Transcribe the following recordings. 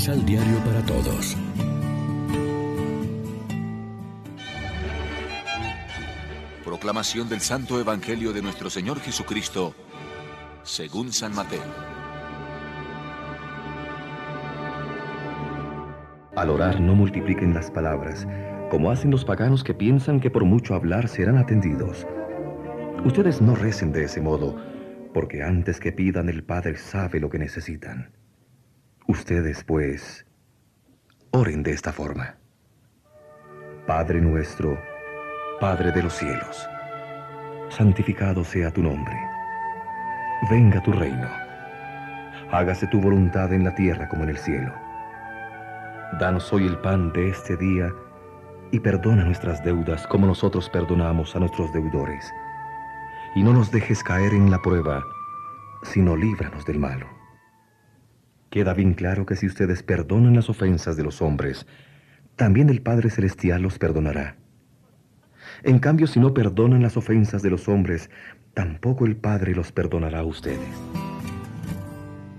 Misal Diario para Todos. Proclamación del Santo Evangelio de nuestro Señor Jesucristo, según San Mateo. Al orar no multipliquen las palabras, como hacen los paganos que piensan que por mucho hablar serán atendidos. Ustedes no recen de ese modo, porque antes que pidan el Padre sabe lo que necesitan. Ustedes, pues, oren de esta forma. Padre nuestro, Padre de los cielos, santificado sea tu nombre. Venga tu reino. Hágase tu voluntad en la tierra como en el cielo. Danos hoy el pan de este día y perdona nuestras deudas como nosotros perdonamos a nuestros deudores y no nos dejes caer en la prueba, sino líbranos del malo. Queda bien claro que si ustedes perdonan las ofensas de los hombres, también el Padre Celestial los perdonará. En cambio, si no perdonan las ofensas de los hombres, tampoco el Padre los perdonará a ustedes.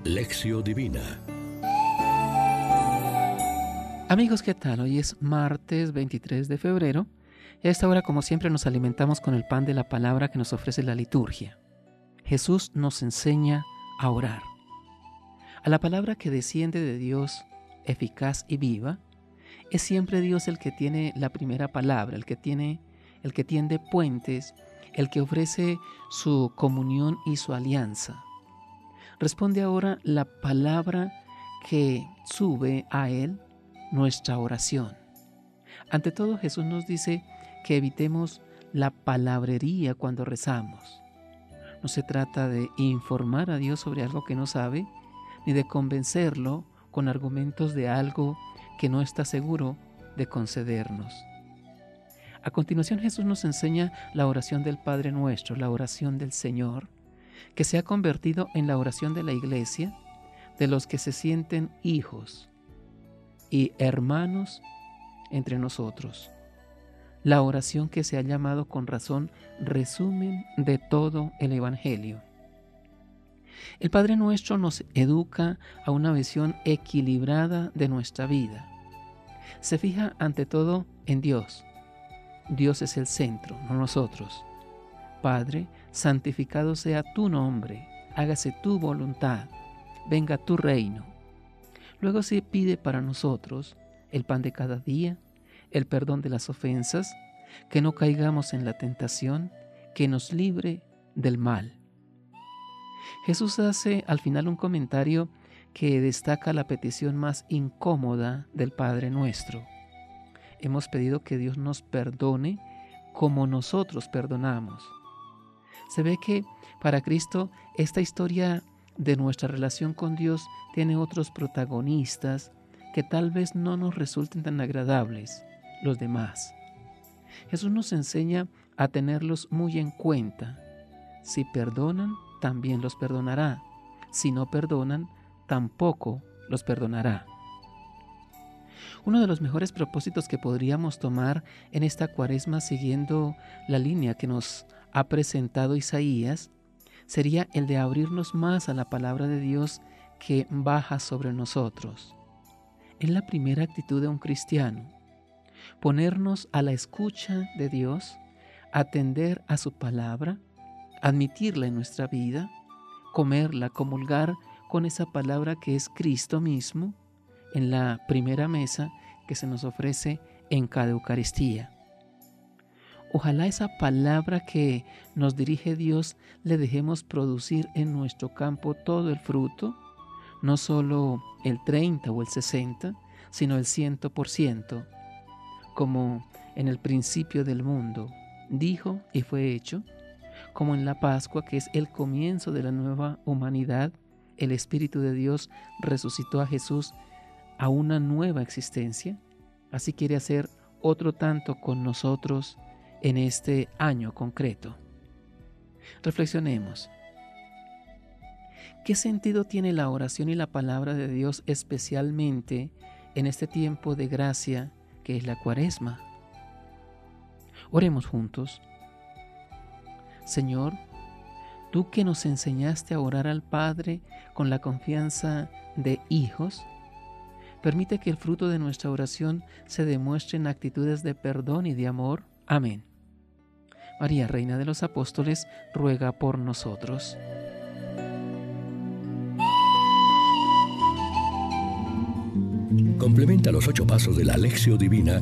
Lección Divina Amigos, ¿qué tal? Hoy es martes 23 de febrero y a esta hora, como siempre, nos alimentamos con el pan de la palabra que nos ofrece la liturgia. Jesús nos enseña a orar. A la palabra que desciende de Dios, eficaz y viva, es siempre Dios el que tiene la primera palabra, el que tiene, el que tiende puentes, el que ofrece su comunión y su alianza. Responde ahora la palabra que sube a Él nuestra oración. Ante todo Jesús nos dice que evitemos la palabrería cuando rezamos. No se trata de informar a Dios sobre algo que no sabe, ni de convencerlo con argumentos de algo que no está seguro de concedernos. A continuación Jesús nos enseña la oración del Padre Nuestro, la oración del Señor, que se ha convertido en la oración de la iglesia, de los que se sienten hijos y hermanos entre nosotros la oración que se ha llamado con razón resumen de todo el Evangelio. El Padre Nuestro nos educa a una visión equilibrada de nuestra vida. Se fija ante todo en Dios. Dios es el centro, no nosotros. Padre, santificado sea tu nombre, hágase tu voluntad, venga tu reino. Luego se pide para nosotros el pan de cada día, el perdón de las ofensas, que no caigamos en la tentación, que nos libre del mal. Jesús hace al final un comentario que destaca la petición más incómoda del Padre nuestro. Hemos pedido que Dios nos perdone como nosotros perdonamos. Se ve que para Cristo esta historia de nuestra relación con Dios tiene otros protagonistas que tal vez no nos resulten tan agradables los demás. Jesús nos enseña a tenerlos muy en cuenta. Si perdonan, también los perdonará. Si no perdonan, tampoco los perdonará. Uno de los mejores propósitos que podríamos tomar en esta cuaresma siguiendo la línea que nos ha presentado Isaías sería el de abrirnos más a la palabra de Dios que baja sobre nosotros. Es la primera actitud de un cristiano ponernos a la escucha de Dios, atender a su palabra, admitirla en nuestra vida, comerla, comulgar con esa palabra que es Cristo mismo en la primera mesa que se nos ofrece en cada Eucaristía. Ojalá esa palabra que nos dirige Dios le dejemos producir en nuestro campo todo el fruto, no solo el 30 o el 60, sino el 100%, como en el principio del mundo, dijo y fue hecho, como en la Pascua, que es el comienzo de la nueva humanidad, el Espíritu de Dios resucitó a Jesús a una nueva existencia, así quiere hacer otro tanto con nosotros en este año concreto. Reflexionemos. ¿Qué sentido tiene la oración y la palabra de Dios especialmente en este tiempo de gracia que es la cuaresma. Oremos juntos. Señor, tú que nos enseñaste a orar al Padre con la confianza de hijos, Permite que el fruto de nuestra oración se demuestre en actitudes de perdón y de amor. Amén. María, Reina de los Apóstoles, ruega por nosotros. Complementa los ocho pasos de la Alexio Divina